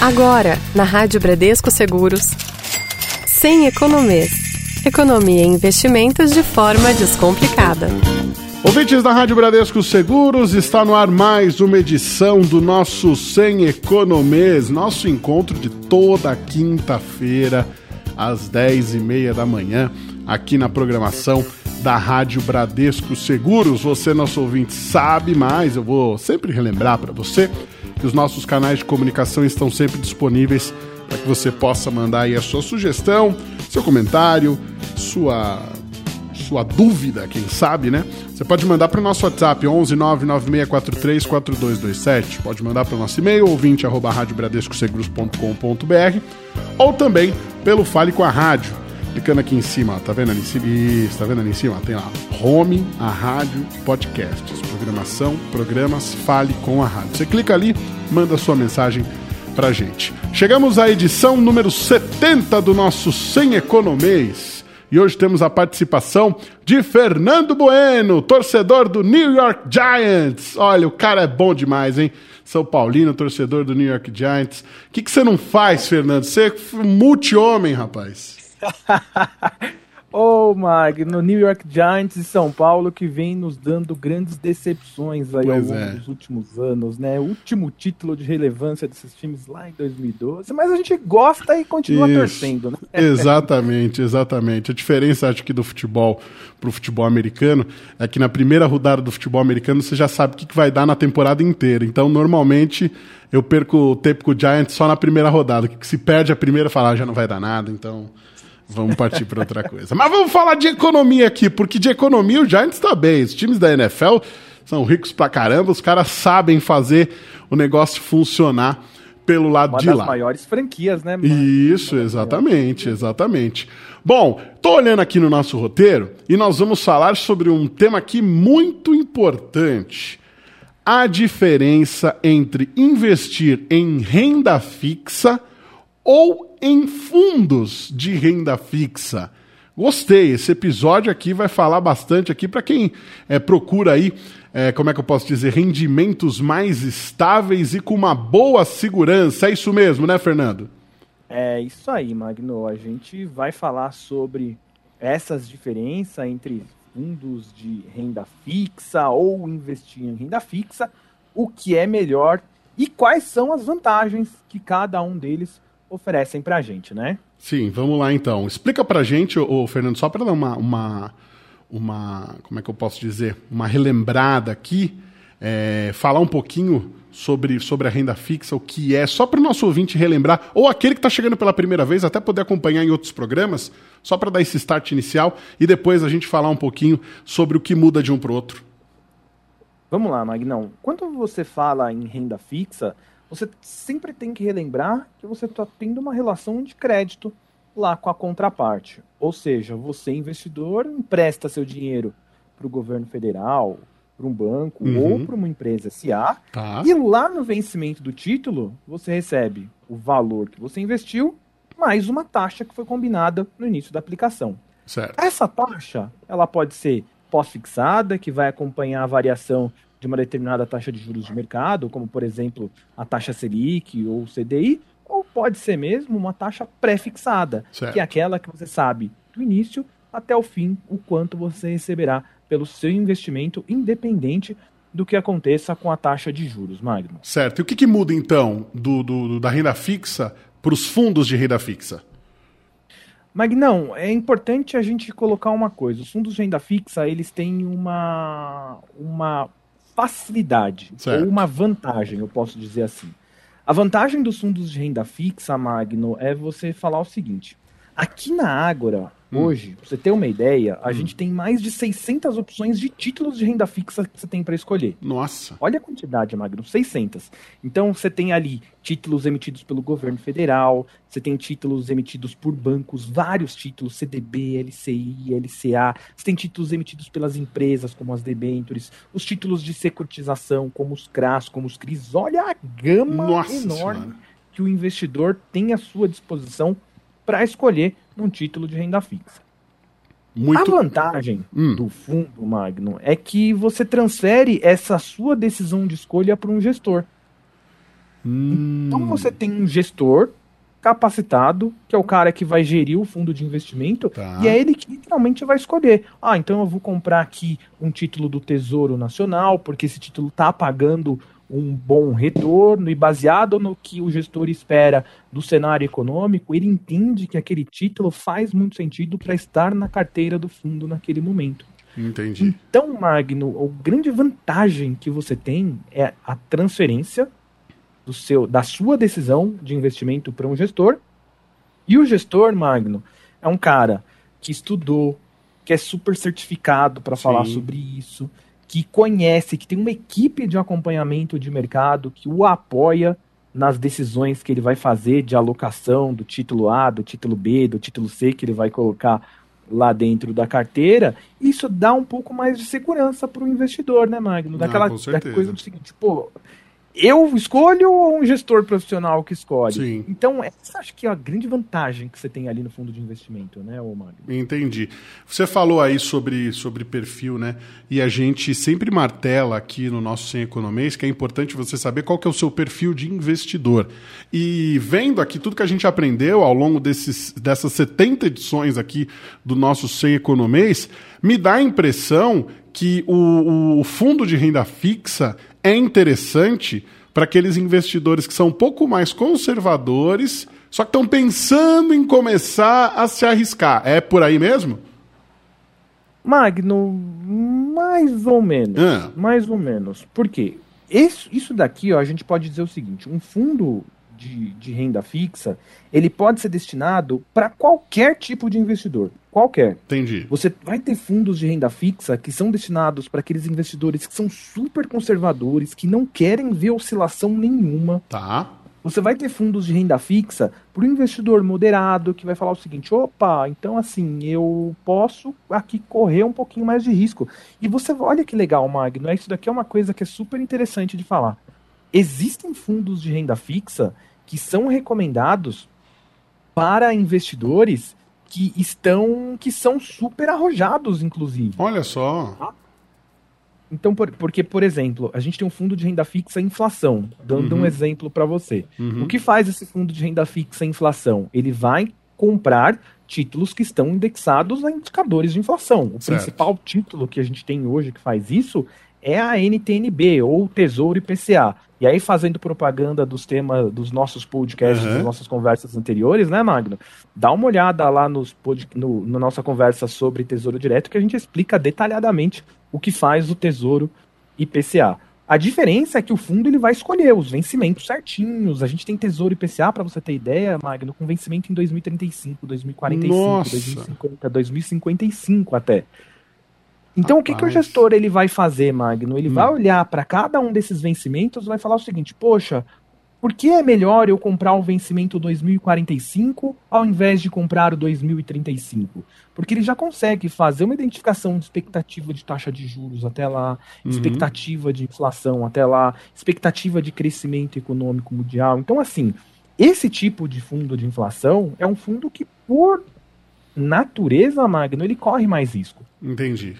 Agora, na Rádio Bradesco Seguros, sem economês. Economia em investimentos de forma descomplicada. Ouvintes da Rádio Bradesco Seguros, está no ar mais uma edição do nosso Sem Economês, nosso encontro de toda quinta-feira, às 10h30 da manhã, aqui na programação da Rádio Bradesco Seguros. Você, nosso ouvinte, sabe mais, eu vou sempre relembrar para você que os nossos canais de comunicação estão sempre disponíveis para que você possa mandar aí a sua sugestão, seu comentário, sua sua dúvida, quem sabe, né? Você pode mandar para o nosso WhatsApp 11 99643 4227. Pode mandar para o nosso e-mail ouvinte arroba radiobradescoseguros.com.br ou também pelo Fale com a Rádio. Clicando aqui em cima, tá vendo ali em cima? Isso, tá vendo ali em cima? Tem lá Home, a Rádio, Podcasts, Programação, Programas, Fale com a Rádio. Você clica ali, manda sua mensagem pra gente. Chegamos à edição número 70 do nosso Sem Economês. E hoje temos a participação de Fernando Bueno, torcedor do New York Giants. Olha, o cara é bom demais, hein? São Paulino, torcedor do New York Giants. O que, que você não faz, Fernando? Você é multi-homem, rapaz. Ô, oh, Mag, no New York Giants e São Paulo que vem nos dando grandes decepções aí pois ao longo é. dos últimos anos, né? último título de relevância desses times lá em 2012, mas a gente gosta e continua Isso. torcendo, né? Exatamente, exatamente. A diferença, acho que, do futebol pro futebol americano é que na primeira rodada do futebol americano você já sabe o que, que vai dar na temporada inteira. Então, normalmente, eu perco o tempo com o Giants só na primeira rodada, que se perde a primeira, falar ah, já não vai dar nada, então... Vamos partir para outra coisa. Mas vamos falar de economia aqui, porque de economia o Giants está bem. Os times da NFL são ricos pra caramba, os caras sabem fazer o negócio funcionar pelo lado Uma de lá. Uma das maiores franquias, né? Isso, exatamente, exatamente. Bom, tô olhando aqui no nosso roteiro e nós vamos falar sobre um tema aqui muito importante. A diferença entre investir em renda fixa ou em fundos de renda fixa. Gostei, esse episódio aqui vai falar bastante aqui para quem é, procura aí, é, como é que eu posso dizer, rendimentos mais estáveis e com uma boa segurança. É isso mesmo, né, Fernando? É isso aí, Magno. A gente vai falar sobre essas diferenças entre fundos de renda fixa ou investir em renda fixa, o que é melhor e quais são as vantagens que cada um deles oferecem para a gente, né? Sim, vamos lá então. Explica para a gente, ô, Fernando, só para dar uma, uma, uma, como é que eu posso dizer, uma relembrada aqui, é, falar um pouquinho sobre, sobre a renda fixa, o que é, só para o nosso ouvinte relembrar, ou aquele que está chegando pela primeira vez, até poder acompanhar em outros programas, só para dar esse start inicial e depois a gente falar um pouquinho sobre o que muda de um para o outro. Vamos lá, Magnão. Quando você fala em renda fixa, você sempre tem que relembrar que você está tendo uma relação de crédito lá com a contraparte. Ou seja, você, investidor, empresta seu dinheiro para o governo federal, para um banco uhum. ou para uma empresa SA, tá. e lá no vencimento do título, você recebe o valor que você investiu mais uma taxa que foi combinada no início da aplicação. Certo. Essa taxa, ela pode ser pós-fixada, que vai acompanhar a variação de uma determinada taxa de juros de mercado, como por exemplo a taxa Selic ou CDI, ou pode ser mesmo uma taxa pré-fixada, que é aquela que você sabe do início até o fim o quanto você receberá pelo seu investimento, independente do que aconteça com a taxa de juros, Magno. Certo. E o que, que muda então do, do da renda fixa para os fundos de renda fixa? Magnão, é importante a gente colocar uma coisa. Os fundos de renda fixa, eles têm uma, uma facilidade certo. ou uma vantagem, eu posso dizer assim. A vantagem dos fundos de renda fixa, Magno, é você falar o seguinte: aqui na Ágora. Hoje, pra você ter uma ideia, a hum. gente tem mais de 600 opções de títulos de renda fixa que você tem para escolher. Nossa. Olha a quantidade, Magno, 600. Então, você tem ali títulos emitidos pelo governo federal, você tem títulos emitidos por bancos, vários títulos, CDB, LCI, LCA, você tem títulos emitidos pelas empresas, como as debentures, os títulos de securitização, como os CRAS, como os CRIs. Olha a gama Nossa enorme senhora. que o investidor tem à sua disposição para escolher um título de renda fixa. Muito... A vantagem hum. do fundo Magno é que você transfere essa sua decisão de escolha para um gestor. Hum. Então você tem um gestor capacitado, que é o cara que vai gerir o fundo de investimento, Tá. e é ele que literalmente vai escolher. Ah, então eu vou comprar aqui um título do Tesouro Nacional, porque esse título está pagando um bom retorno, e baseado no que o gestor espera do cenário econômico, ele entende que aquele título faz muito sentido para estar na carteira do fundo naquele momento. Entendi. Então, Magno, a grande vantagem que você tem é a transferência do seu, da sua decisão de investimento para um gestor. E o gestor, Magno, é um cara que estudou, que é super certificado para falar sobre isso, que conhece, que tem uma equipe de acompanhamento de mercado que o apoia nas decisões que ele vai fazer de alocação do título A, do título B, do título C que ele vai colocar lá dentro da carteira, isso dá um pouco mais de segurança para o investidor, né, Magno? Ah, Daquela com da certeza. coisa do seguinte, pô, eu escolho ou um gestor profissional que escolhe? Sim. Então, essa acho que é a grande vantagem que você tem ali no fundo de investimento, né, Magno? Entendi. Você falou aí sobre, sobre perfil, né? E a gente sempre martela aqui no nosso Sem Economês que é importante você saber qual que é o seu perfil de investidor. E vendo aqui tudo que a gente aprendeu ao longo desses, dessas 70 edições aqui do nosso Sem Economês, me dá a impressão que o, o fundo de renda fixa é interessante para aqueles investidores que são um pouco mais conservadores, só que estão pensando em começar a se arriscar. É por aí mesmo? Magno, mais ou menos. Ah. Mais ou menos. Por quê? Isso, isso daqui, ó, a gente pode dizer o seguinte: um fundo de, de renda fixa, ele pode ser destinado para qualquer tipo de investidor. Qualquer. Entendi. Você vai ter fundos de renda fixa que são destinados para aqueles investidores que são super conservadores, que não querem ver oscilação nenhuma. Tá. Você vai ter fundos de renda fixa para o investidor moderado que vai falar o seguinte: opa, então assim, eu posso aqui correr um pouquinho mais de risco. E você olha que legal, Magno, é isso daqui é uma coisa que é super interessante de falar. Existem fundos de renda fixa que são recomendados para investidores que estão que são super arrojados, inclusive. Olha só. Então, por- porque, por exemplo, a gente tem um fundo de renda fixa inflação, dando Uhum. um exemplo para você. Uhum. O que faz esse fundo de renda fixa inflação? Ele vai comprar títulos que estão indexados a indicadores de inflação. O Certo. principal título que a gente tem hoje que faz isso é a NTNB, ou Tesouro IPCA. E aí, fazendo propaganda dos temas dos nossos podcasts, Uhum. das nossas conversas anteriores, né, Magno? Dá uma olhada lá nos pod... no, na nossa conversa sobre Tesouro Direto, que a gente explica detalhadamente o que faz o Tesouro IPCA. A diferença é que o fundo ele vai escolher os vencimentos certinhos. A gente tem Tesouro IPCA, para você ter ideia, Magno, com vencimento em 2035, 2045, Nossa. 2050, 2055 até. Então, o que, que o Rapaz. gestor ele vai fazer, Magno? Ele Hum. vai olhar para cada um desses vencimentos e vai falar o seguinte: poxa, por que é melhor eu comprar o vencimento 2045 ao invés de comprar o 2035? Porque ele já consegue fazer uma identificação de expectativa de taxa de juros até lá, Uhum. expectativa de inflação até lá, expectativa de crescimento econômico mundial. Então, assim, esse tipo de fundo de inflação é um fundo que, por natureza, Magno, ele corre mais risco Entendi.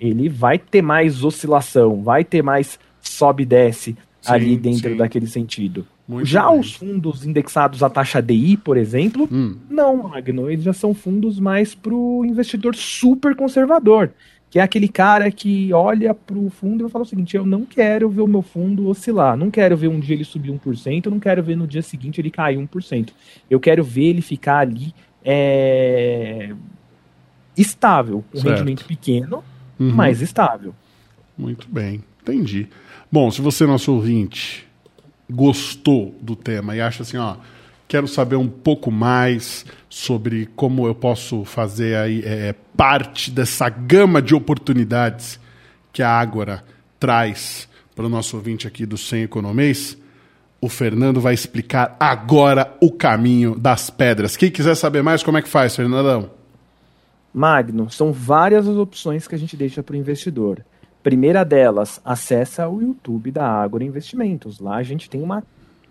ele vai ter mais oscilação, vai ter mais sobe e desce Sim, ali dentro sim. daquele sentido. Muito já bem. os fundos indexados à taxa DI, por exemplo, Hum. não, Magno, eles já são fundos mais para o investidor super conservador, que é aquele cara que olha para o fundo e vai falar o seguinte: eu não quero ver o meu fundo oscilar, não quero ver um dia ele subir 1%, eu não quero ver no dia seguinte ele cair 1%. Eu quero ver ele ficar ali é, estável, com Certo. rendimento pequeno, Uhum. mais estável. Muito bem, entendi. Bom, se você, nosso ouvinte, gostou do tema e acha assim, ó, quero saber um pouco mais sobre como eu posso fazer aí é, parte dessa gama de oportunidades que a Ágora traz para o nosso ouvinte aqui do Sem Economês, o Fernando vai explicar agora o caminho das pedras. Quem quiser saber mais, como é que faz, Fernandão? Magno, são várias as opções que a gente deixa para o investidor. Primeira delas, acessa o YouTube da Ágora Investimentos. Lá a gente tem uma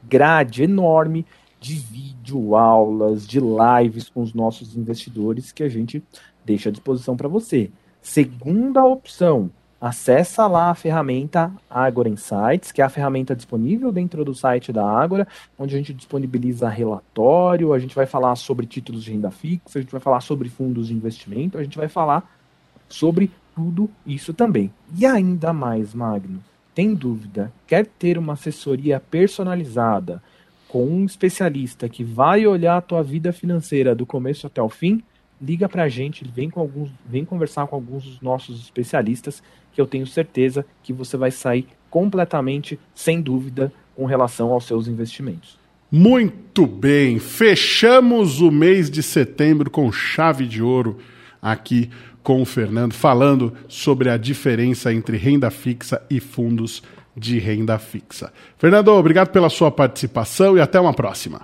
grade enorme de vídeo, aulas, de lives com os nossos investidores que a gente deixa à disposição para você. Segunda opção, acessa lá a ferramenta Agora Insights, que é a ferramenta disponível dentro do site da Agora, onde a gente disponibiliza relatório, a gente vai falar sobre títulos de renda fixa, a gente vai falar sobre fundos de investimento, a gente vai falar sobre tudo isso também. E ainda mais, Magno, tem dúvida, quer ter uma assessoria personalizada com um especialista que vai olhar a tua vida financeira do começo até o fim? liga para a gente, vem, com alguns, vem conversar com alguns dos nossos especialistas, que eu tenho certeza que você vai sair completamente sem dúvida com relação aos seus investimentos. Muito bem, fechamos o mês de setembro com chave de ouro aqui com o Fernando, falando sobre a diferença entre renda fixa e fundos de renda fixa. Fernando, obrigado pela sua participação e até uma próxima.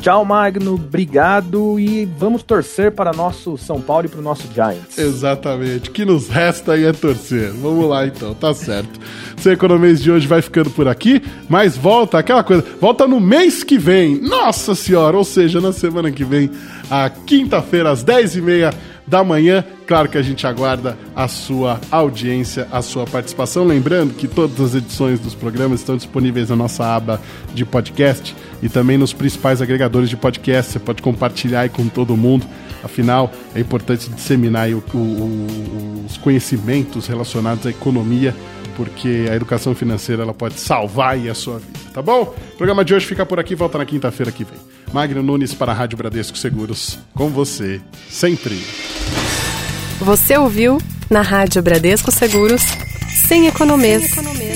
Tchau, Magno. Obrigado e vamos torcer para nosso São Paulo e para o nosso Giants. Exatamente. O que nos resta aí é torcer. Vamos lá então, tá certo. Seu Economês de hoje vai ficando por aqui, mas volta aquela coisa, volta no mês que vem. Nossa Senhora, ou seja, na semana que vem, a quinta-feira, às 10h30 da manhã. Claro que a gente aguarda a sua audiência, a sua participação. Lembrando que todas as edições dos programas estão disponíveis na nossa aba de podcast e também nos principais agregadores de podcast. Você pode compartilhar aí com todo mundo. Afinal, é importante disseminar o, o, os conhecimentos relacionados à economia, porque a educação financeira ela pode salvar a sua vida, tá bom? O programa de hoje fica por aqui, volta na quinta-feira que vem. Magno Nunes para a Rádio Bradesco Seguros, com você, sempre. Você ouviu na Rádio Bradesco Seguros, sem economês. Sem economês.